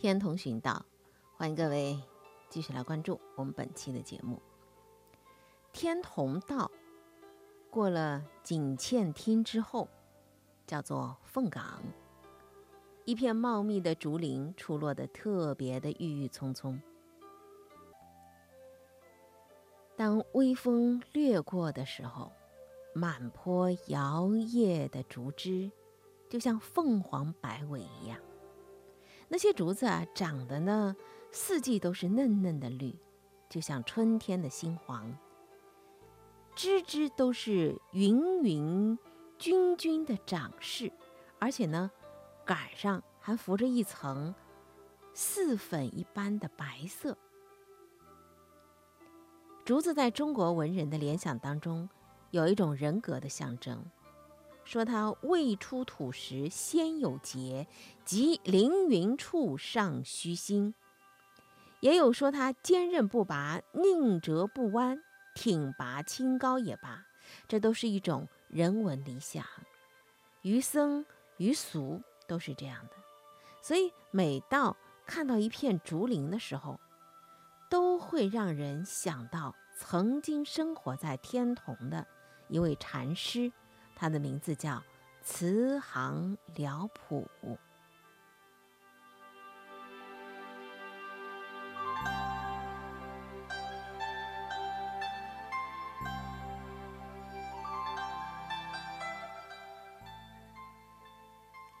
天童寻道，欢迎各位继续来关注我们本期的节目。天童道过了景倩厅之后，叫做凤岗，一片茂密的竹林出落得特别的郁郁葱葱。当微风掠过的时候，满坡摇曳的竹枝，就像凤凰摆尾一样。那些竹子啊，长得呢，四季都是嫩嫩的绿，就像春天的新黄。枝枝都是匀匀均均的长势，而且呢，杆上还浮着一层似粉一般的白色。竹子在中国文人的联想当中。有一种人格的象征，说他未出土时先有节，即凌云处尚虚心；也有说他坚韧不拔，宁折不弯，挺拔清高也罢，这都是一种人文理想。于僧于俗都是这样的，所以每到看到一片竹林的时候，都会让人想到曾经生活在天童的。一位禅师，他的名字叫慈航辽普。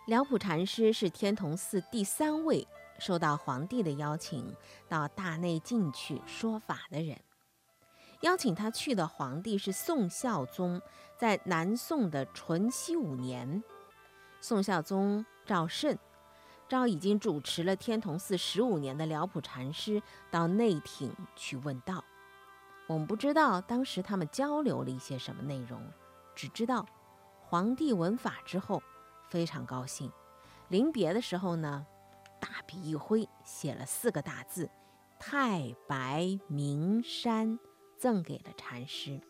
辽普禅师是天童寺第三位受到皇帝的邀请到大内进去说法的人。邀请他去的皇帝是宋孝宗，在南宋的淳熙五年，宋孝宗赵慎召已经主持了天童寺十五年的辽普禅师到内廷去问道。我们不知道当时他们交流了一些什么内容，只知道皇帝闻法之后非常高兴，临别的时候呢，大笔一挥，写了四个大字：“太白名山。”赠给了禅师，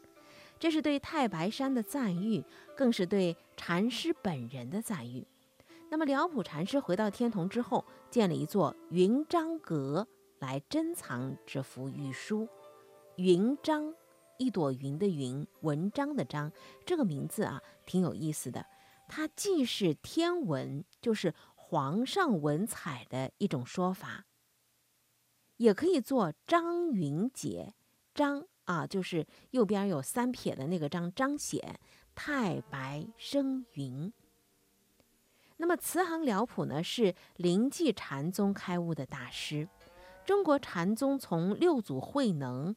这是对太白山的赞誉，更是对禅师本人的赞誉。那么辽普禅师回到天童之后，建了一座云章阁来珍藏这幅玉书。云章，一朵云的云，文章的章，这个名字啊，挺有意思的。它既是天文，就是皇上文采的一种说法，也可以做张云杰，张。啊，就是右边有三撇的那个章，彰显太白生云。那么慈航辽普呢，是灵济禅宗开悟的大师。中国禅宗从六祖慧能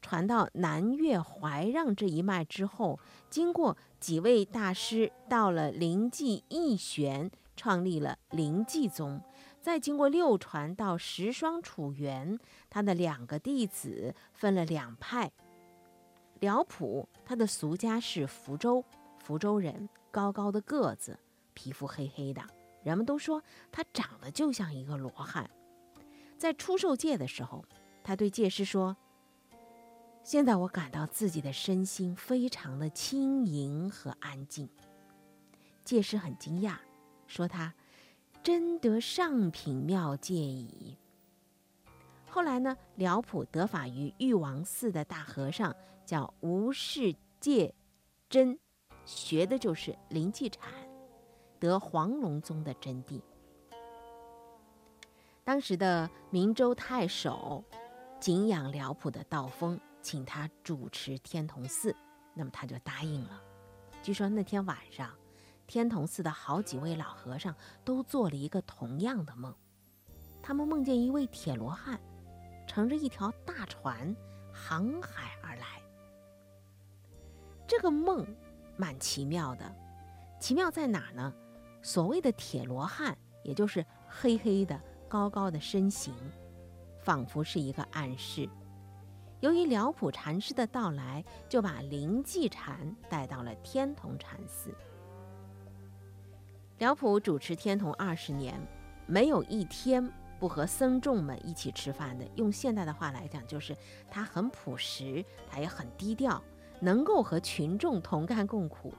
传到南岳怀让这一脉之后，经过几位大师，到了灵济义玄，创立了灵济宗。再经过六传到十双楚元，他的两个弟子分了两派。辽普他的俗家是福州，福州人，高高的个子，皮肤黑黑的，人们都说他长得就像一个罗汉。在出受戒的时候，他对戒师说：“现在我感到自己的身心非常的轻盈和安静。”戒师很惊讶，说他。真得上品妙戒矣。后来呢，辽普得法于玉王寺的大和尚，叫吴世戒真，学的就是灵济禅，得黄龙宗的真谛。当时的明州太守敬仰辽普的道风，请他主持天童寺，那么他就答应了。据说那天晚上。天童寺的好几位老和尚都做了一个同样的梦，他们梦见一位铁罗汉乘着一条大船航海而来。这个梦蛮奇妙的，奇妙在哪呢？所谓的铁罗汉，也就是黑黑的、高高的身形，仿佛是一个暗示。由于辽普禅师的到来，就把灵济禅带到了天童禅寺。辽普主持天童二十年，没有一天不和僧众们一起吃饭的。用现代的话来讲，就是他很朴实，他也很低调，能够和群众同甘共苦，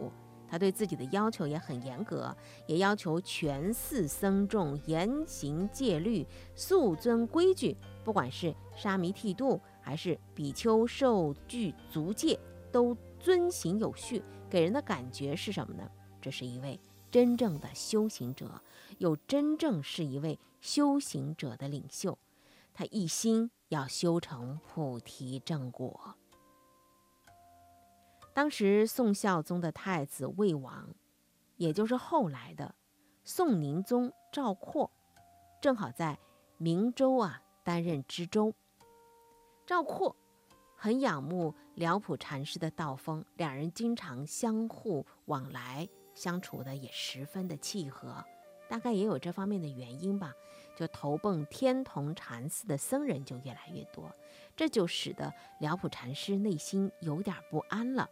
他对自己的要求也很严格，也要求全寺僧众严行戒律，肃遵规矩。不管是沙弥剃度，还是比丘受具足戒，都遵行有序。给人的感觉是什么呢？这是一位真正的修行者，又真正是一位修行者的领袖。他一心要修成菩提正果。当时宋孝宗的太子魏王，也就是后来的宋宁宗赵括，正好在明州啊担任知州。赵括很仰慕辽普禅师的道风，两人经常相互往来，相处的也十分的契合。大概也有这方面的原因吧，就投奔天童禅寺的僧人就越来越多，这就使得辽普禅师内心有点不安了。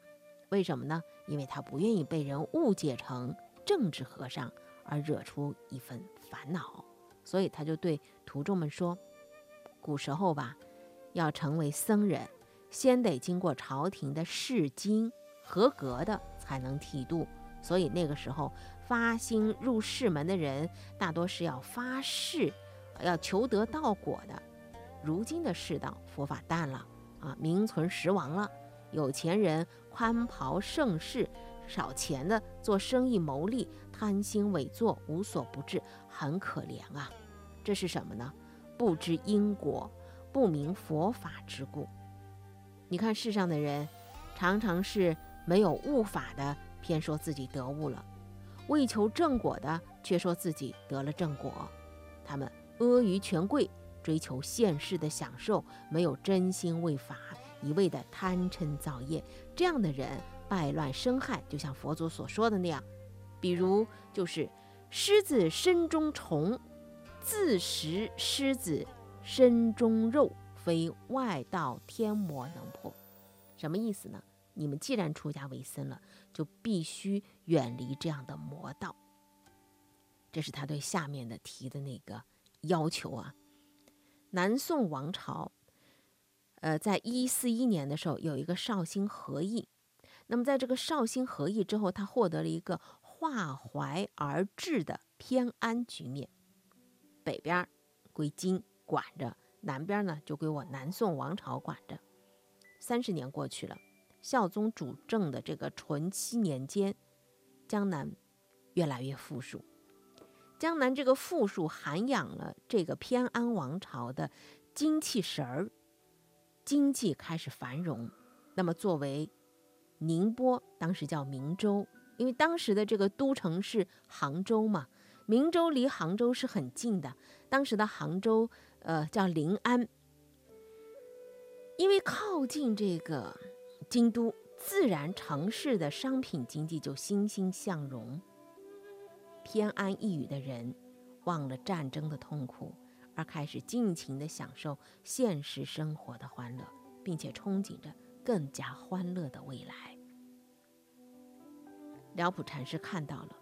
为什么呢？因为他不愿意被人误解成政治和尚，而惹出一份烦恼，所以他就对徒众们说：“古时候吧，要成为僧人，先得经过朝廷的试经，合格的才能剃度。所以那个时候发心入世门的人，大多是要发誓，要求得道果的。如今的世道，佛法淡了啊，名存实亡了。”有钱人宽袍盛世，少钱的做生意牟利，贪心伪作，无所不至，很可怜啊！这是什么呢？不知因果，不明佛法之故。你看世上的人，常常是没有悟法的，偏说自己得悟了；为求正果的，却说自己得了正果。他们阿谀权贵，追求现世的享受，没有真心为法。一味的贪嗔造业，这样的人败乱生害，就像佛祖所说的那样，比如就是狮子身中虫，自食狮子身中肉，非外道天魔能破。什么意思呢？你们既然出家为僧了，就必须远离这样的魔道。这是他对下面的提的那个要求啊。南宋王朝。呃，在一四一年的时候，有一个绍兴和议。那么，在这个绍兴和议之后，他获得了一个化淮而治的偏安局面。北边归金管着，南边呢就归我南宋王朝管着。三十年过去了，孝宗主政的这个淳七年间，江南越来越富庶。江南这个富庶，涵养了这个偏安王朝的精气神儿。经济开始繁荣，那么作为宁波，当时叫明州，因为当时的这个都城是杭州嘛，明州离杭州是很近的。当时的杭州，呃，叫临安，因为靠近这个京都，自然城市的商品经济就欣欣向荣。偏安一隅的人，忘了战争的痛苦。而开始尽情地享受现实生活的欢乐，并且憧憬着更加欢乐的未来。辽普禅师看到了，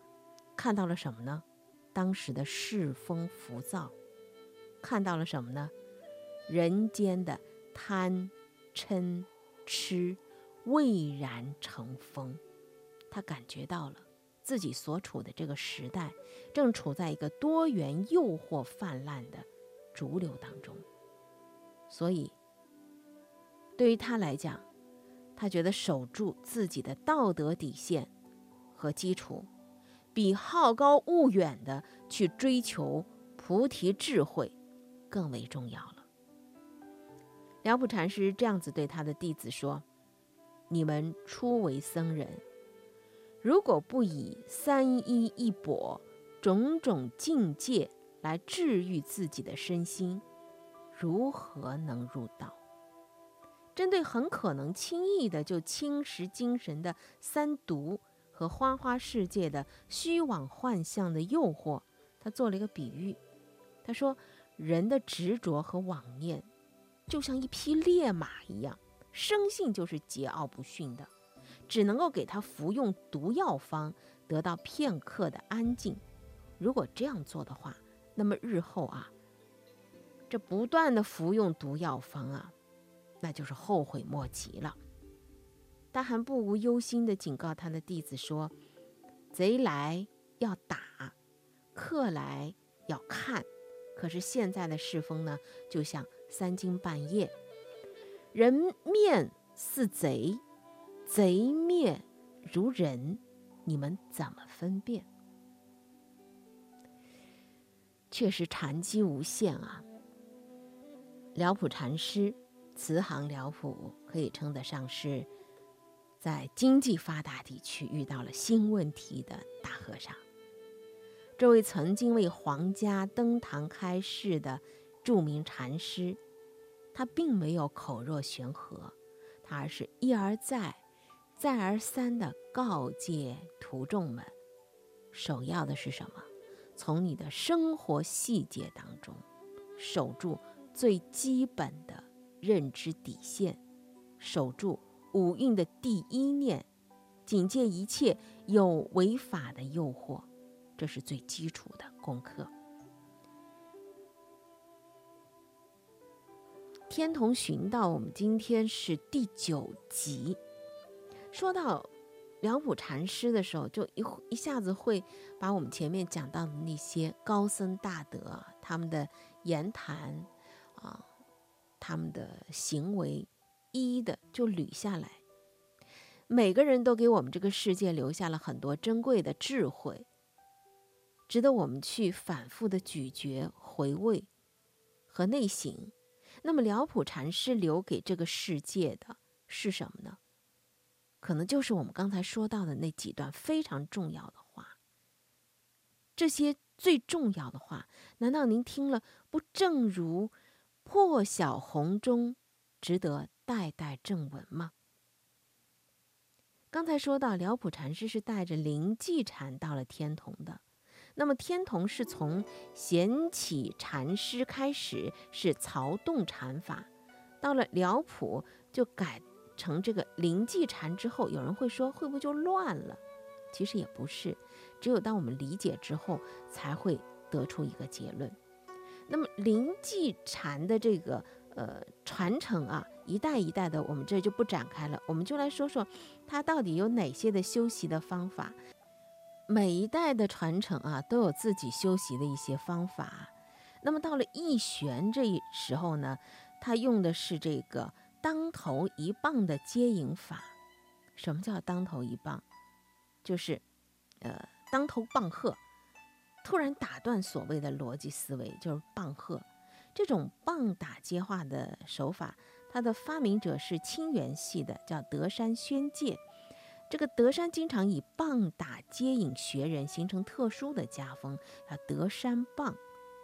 看到了什么呢？当时的世风浮躁，看到了什么呢？人间的贪、嗔、痴蔚然成风，他感觉到了。自己所处的这个时代，正处在一个多元诱惑泛滥的。逐流当中，所以对于他来讲，他觉得守住自己的道德底线和基础，比好高骛远的去追求菩提智慧更为重要了。辽普禅师这样子对他的弟子说：“你们初为僧人，如果不以三衣一钵、种种境界。”来治愈自己的身心，如何能入道？针对很可能轻易的就侵蚀精神的三毒和花花世界的虚妄幻象的诱惑，他做了一个比喻。他说：“人的执着和妄念，就像一匹烈马一样，生性就是桀骜不驯的，只能够给他服用毒药方，得到片刻的安静。如果这样做的话，那么日后啊，这不断的服用毒药方啊，那就是后悔莫及了。他还不无忧心的警告他的弟子说：“贼来要打，客来要看。可是现在的世风呢，就像三更半夜，人面似贼，贼面如人，你们怎么分辨？确实禅机无限啊！辽普禅师，慈航辽普，可以称得上是在经济发达地区遇到了新问题的大和尚。这位曾经为皇家登堂开示的著名禅师，他并没有口若悬河，他而是一而再、再而三地告诫徒众们：首要的是什么？从你的生活细节当中，守住最基本的认知底线，守住五蕴的第一念，警戒一切有违法的诱惑，这是最基础的功课。天童寻道，我们今天是第九集，说到。辽普禅师的时候，就一一下子会把我们前面讲到的那些高僧大德他们的言谈啊，他们的行为，一一的就捋下来。每个人都给我们这个世界留下了很多珍贵的智慧，值得我们去反复的咀嚼、回味和内省。那么，辽普禅师留给这个世界的是什么呢？可能就是我们刚才说到的那几段非常重要的话。这些最重要的话，难道您听了不正如破晓红中，值得代代正闻吗？刚才说到辽普禅师是带着灵寂禅到了天童的，那么天童是从贤起禅师开始是曹洞禅法，到了辽普就改。成这个灵济禅之后，有人会说会不会就乱了？其实也不是，只有当我们理解之后，才会得出一个结论。那么灵济禅的这个呃传承啊，一代一代的，我们这就不展开了，我们就来说说它到底有哪些的修习的方法。每一代的传承啊，都有自己修习的一些方法。那么到了义玄这一时候呢，他用的是这个。当头一棒的接引法，什么叫当头一棒？就是，呃，当头棒喝，突然打断所谓的逻辑思维，就是棒喝。这种棒打接话的手法，它的发明者是清源系的，叫德山宣介。这个德山经常以棒打接引学人，形成特殊的家风，叫德山棒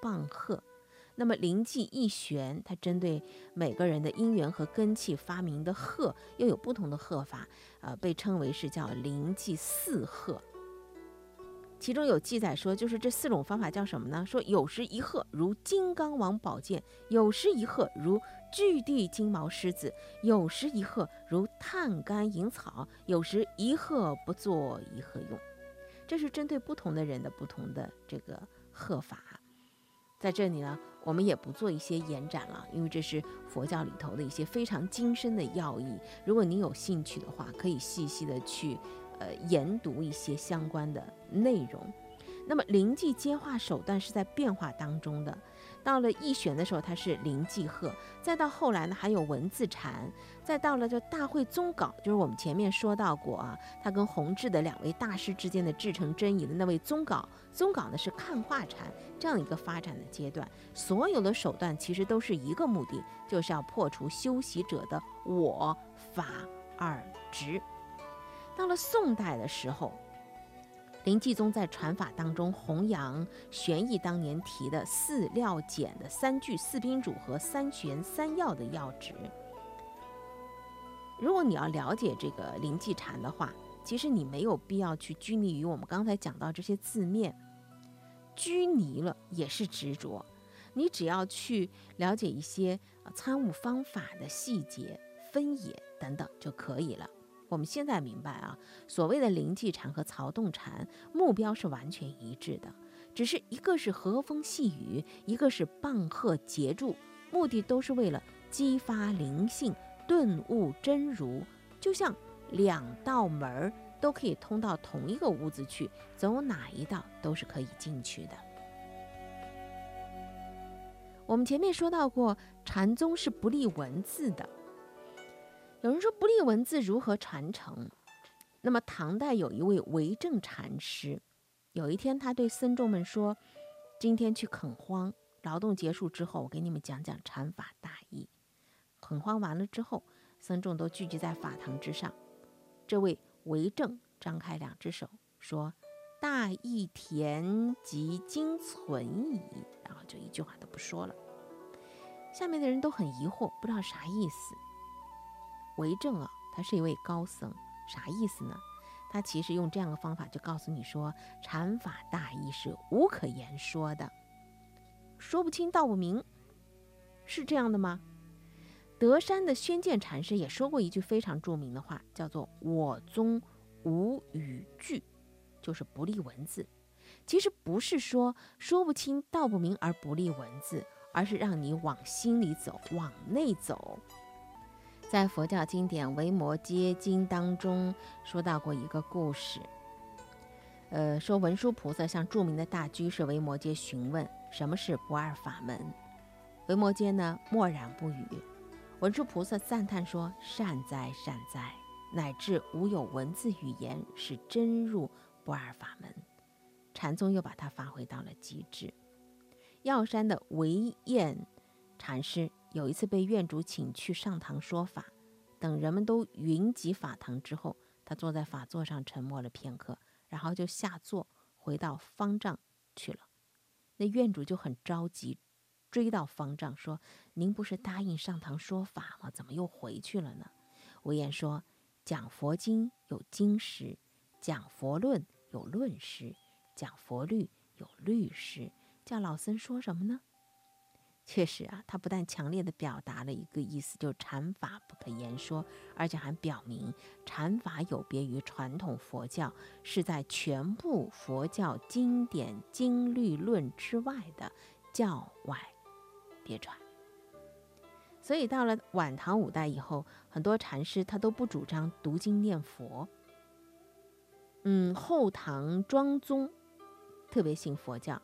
棒喝。那么灵气一玄，它针对每个人的因缘和根气发明的鹤，又有不同的鹤法，呃，被称为是叫灵气四鹤。其中有记载说，就是这四种方法叫什么呢？说有时一鹤如金刚王宝剑，有时一鹤如巨地金毛狮子，有时一鹤如炭甘银草，有时一鹤不作一鹤用。这是针对不同的人的不同的这个鹤法。在这里呢。我们也不做一些延展了，因为这是佛教里头的一些非常精深的要义。如果您有兴趣的话，可以细细的去，呃，研读一些相关的内容。那么灵寂接话手段是在变化当中的。到了易玄的时候，它是灵寂鹤；再到后来呢，还有文字禅；再到了这大会宗稿，就是我们前面说到过啊，他跟弘治的两位大师之间的至诚真议的那位宗稿。宗稿呢是看化禅这样一个发展的阶段。所有的手段其实都是一个目的，就是要破除修习者的我法二执。到了宋代的时候。林继宗在传法当中弘扬玄义当年提的四料简的三句四宾主和三玄三要的要旨。如果你要了解这个灵济禅的话，其实你没有必要去拘泥于我们刚才讲到这些字面，拘泥了也是执着。你只要去了解一些参悟方法的细节、分野等等就可以了。我们现在明白啊，所谓的灵寂禅和曹洞禅目标是完全一致的，只是一个是和风细雨，一个是棒喝结住，目的都是为了激发灵性、顿悟真如，就像两道门都可以通到同一个屋子去，走哪一道都是可以进去的。我们前面说到过，禅宗是不立文字的。有人说不立文字如何传承？那么唐代有一位为政禅师，有一天他对僧众们说：“今天去垦荒，劳动结束之后，我给你们讲讲禅法大义。”垦荒完了之后，僧众都聚集在法堂之上。这位为政张开两只手说：“大义田及今存矣。”然后就一句话都不说了。下面的人都很疑惑，不知道啥意思。为政啊，他是一位高僧，啥意思呢？他其实用这样的方法就告诉你说，禅法大意是无可言说的，说不清道不明，是这样的吗？德山的宣鉴禅师也说过一句非常著名的话，叫做“我宗无语句”，就是不立文字。其实不是说说不清道不明而不立文字，而是让你往心里走，往内走。在佛教经典《维摩诘经》当中说到过一个故事，呃，说文殊菩萨向著名的大居士维摩诘询问什么是不二法门，维摩诘呢默然不语。文殊菩萨赞叹说：“善哉善哉，乃至无有文字语言，是真入不二法门。”禅宗又把它发挥到了极致。药山的惟彦禅师有一次被院主请去上堂说法，等人们都云集法堂之后，他坐在法座上沉默了片刻，然后就下座回到方丈去了。那院主就很着急。追到方丈说：“您不是答应上堂说法吗？怎么又回去了呢？”无言说：“讲佛经有经师，讲佛论有论师，讲佛律有律师，叫老僧说什么呢？”确实啊，他不但强烈的表达了一个意思，就是禅法不可言说，而且还表明禅法有别于传统佛教，是在全部佛教经典经律论之外的教外。别传。所以到了晚唐五代以后，很多禅师他都不主张读经念佛。嗯，后唐庄宗特别信佛教，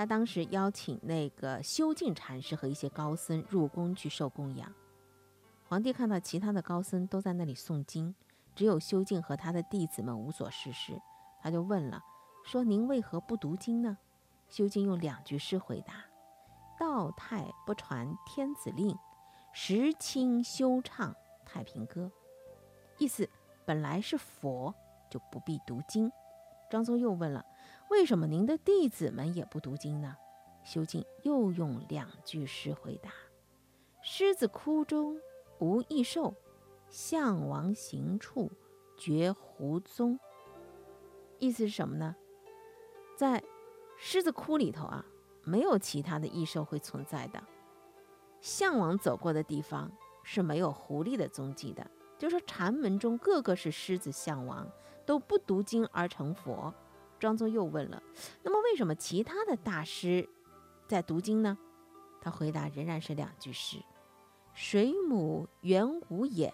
他当时邀请那个修静禅师和一些高僧入宫去受供养。皇帝看到其他的高僧都在那里诵经，只有修静和他的弟子们无所事事，他就问了，说：“您为何不读经呢？”修静用两句诗回答。道泰不传天子令，时清修唱太平歌。意思本来是佛就不必读经。张宗又问了：为什么您的弟子们也不读经呢？修静又用两句诗回答：狮子窟中无异兽，项王行处绝狐踪。意思是什么呢？在狮子窟里头啊。没有其他的异兽会存在的。项王走过的地方是没有狐狸的踪迹的。就说禅门中个个是狮子，项王都不读经而成佛。庄宗又问了：那么为什么其他的大师在读经呢？他回答仍然是两句诗：水母圆无眼，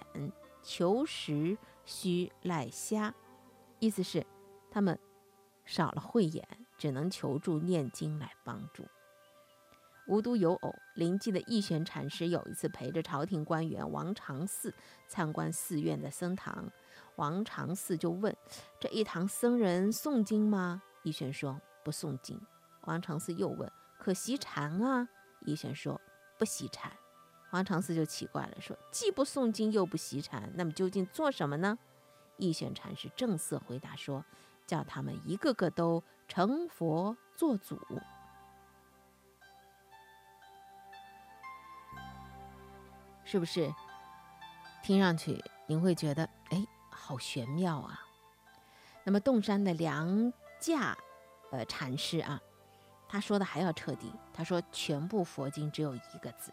求食须赖虾。意思是他们少了慧眼。只能求助念经来帮助。无独有偶，临济的义玄禅师有一次陪着朝廷官员王长嗣参观寺院的僧堂，王长嗣就问：“这一堂僧人诵经吗？”义玄说：“不诵经。”王长嗣又问：“可习禅啊？”义玄说：“不习禅。”王长嗣就奇怪了，说：“既不诵经又不习禅，那么究竟做什么呢？”义玄禅师正色回答说。叫他们一个个都成佛做祖，是不是？听上去您会觉得，好玄妙啊。那么洞山的梁架，呃，禅师啊，他说的还要彻底。他说，全部佛经只有一个字，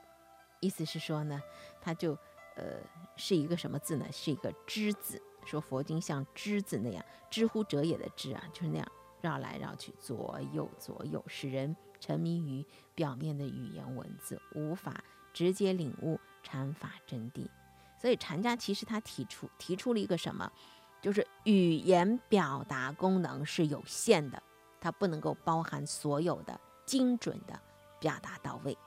意思是说呢，他就，呃，是一个什么字呢？是一个之字。说佛经像之字那样，知乎者也的知啊，就是那样绕来绕去，左右左右，使人沉迷于表面的语言文字，无法直接领悟禅法真谛。所以禅家其实他提出提出了一个什么，就是语言表达功能是有限的，它不能够包含所有的精准的表达到位。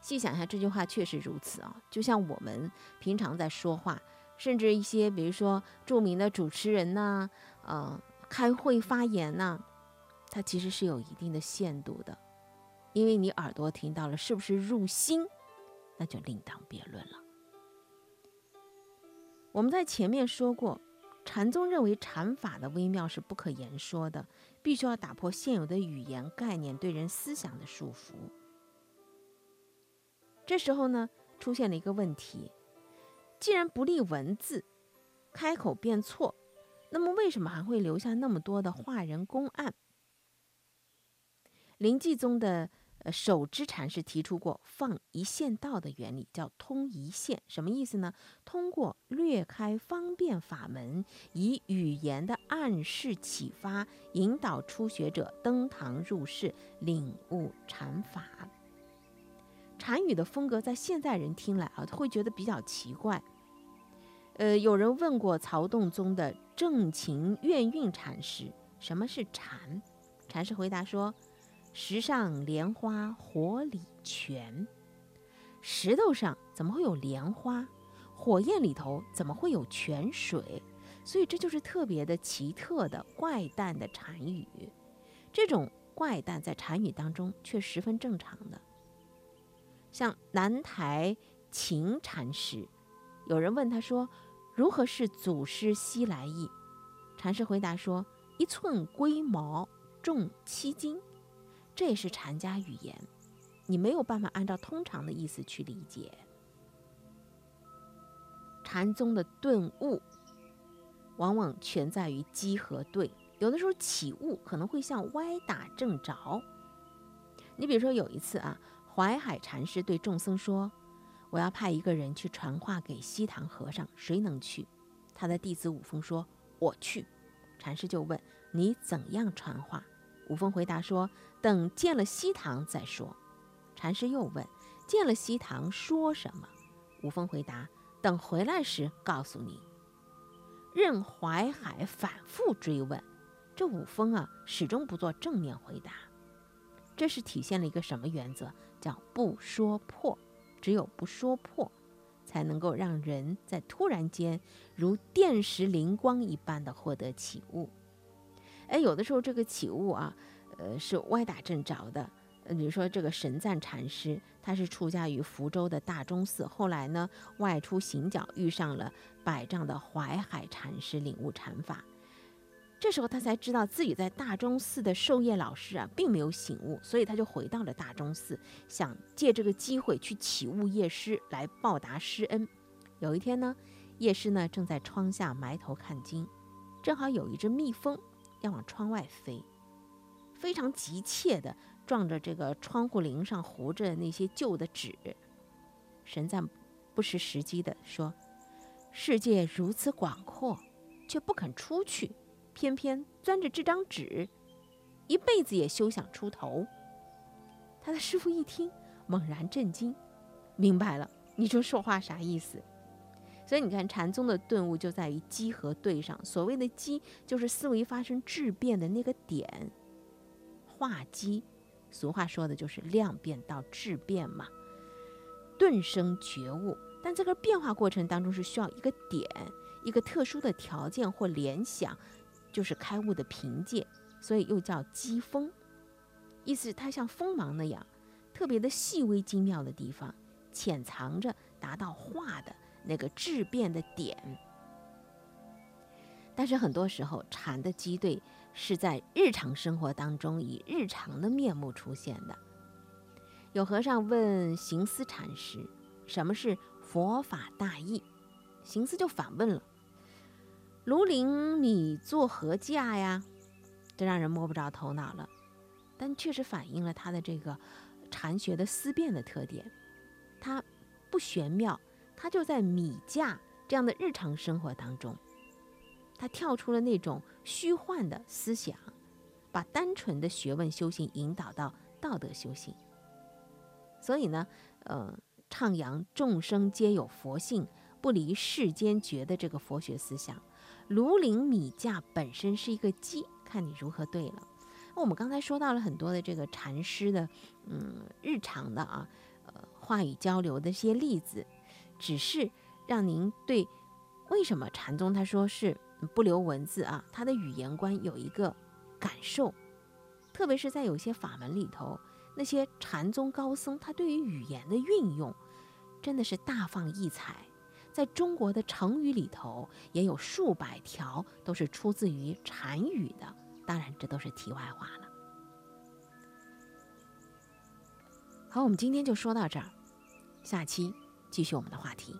细想一下，这句话确实如此啊！就像我们平常在说话，甚至一些比如说著名的主持人呐，呃，开会发言呐，它其实是有一定的限度的，因为你耳朵听到了，是不是入心，那就另当别论了。我们在前面说过，禅宗认为禅法的微妙是不可言说的，必须要打破现有的语言概念对人思想的束缚。这时候呢，出现了一个问题：既然不立文字，开口便错，那么为什么还会留下那么多的化人公案？临济宗的呃守之禅师提出过放一线道的原理，叫通一线，什么意思呢？通过略开方便法门，以语言的暗示启发，引导初学者登堂入室，领悟禅法。禅语的风格在现代人听来啊，会觉得比较奇怪。呃，有人问过曹洞宗的正勤愿运禅师，什么是禅？禅师回答说：“石上莲花火里泉，石头上怎么会有莲花？火焰里头怎么会有泉水？所以这就是特别的奇特的怪诞的禅语。这种怪诞在禅语当中却十分正常的。”像南台秦禅师，有人问他说：“如何是祖师西来意？”禅师回答说：“一寸龟毛重七斤。”这是禅家语言，你没有办法按照通常的意思去理解。禅宗的顿悟，往往全在于机和对，有的时候起悟可能会像歪打正着。你比如说有一次啊。淮海禅师对众僧说：“我要派一个人去传话给西塘和尚，谁能去？”他的弟子五峰说：“我去。”禅师就问：“你怎样传话？”五峰回答说：“等见了西塘再说。”禅师又问：“见了西塘说什么？”五峰回答：“等回来时告诉你。”任淮海反复追问，这五峰啊始终不做正面回答。这是体现了一个什么原则？叫不说破，只有不说破，才能够让人在突然间如电石灵光一般的获得启悟。哎，有的时候这个起悟啊，呃，是歪打正着的。比如说这个神赞禅师，他是出家于福州的大钟寺，后来呢外出行脚，遇上了百丈的淮海禅师，领悟禅法。这时候他才知道自己在大钟寺的授业老师啊，并没有醒悟，所以他就回到了大钟寺，想借这个机会去起悟业师来报答师恩。有一天呢，业师呢正在窗下埋头看经，正好有一只蜜蜂要往窗外飞，非常急切的撞着这个窗户棂上糊着那些旧的纸。神赞不失时机的说：“世界如此广阔，却不肯出去。”偏偏钻着这张纸，一辈子也休想出头。他的师傅一听，猛然震惊，明白了，你这说话啥意思？所以你看，禅宗的顿悟就在于机和对上。所谓的机，就是思维发生质变的那个点，化机。俗话说的就是量变到质变嘛，顿生觉悟。但这个变化过程当中是需要一个点，一个特殊的条件或联想。就是开悟的凭借，所以又叫机锋，意思它像锋芒那样，特别的细微精妙的地方，潜藏着达到化的那个质变的点。但是很多时候，禅的机对是在日常生活当中以日常的面目出现的。有和尚问行思禅师：“什么是佛法大义？”行思就反问了。庐陵，你作何价呀？这让人摸不着头脑了，但确实反映了他的这个禅学的思辨的特点。他不玄妙，他就在米价这样的日常生活当中，他跳出了那种虚幻的思想，把单纯的学问修行引导到道德修行。所以呢，呃，唱扬众生皆有佛性，不离世间觉的这个佛学思想。庐陵米价本身是一个基，看你如何对了。那我们刚才说到了很多的这个禅师的，嗯，日常的啊，呃，话语交流的一些例子，只是让您对为什么禅宗他说是不留文字啊，他的语言观有一个感受，特别是在有些法门里头，那些禅宗高僧他对于语言的运用，真的是大放异彩。在中国的成语里头，也有数百条都是出自于禅语的。当然，这都是题外话了。好，我们今天就说到这儿，下期继续我们的话题。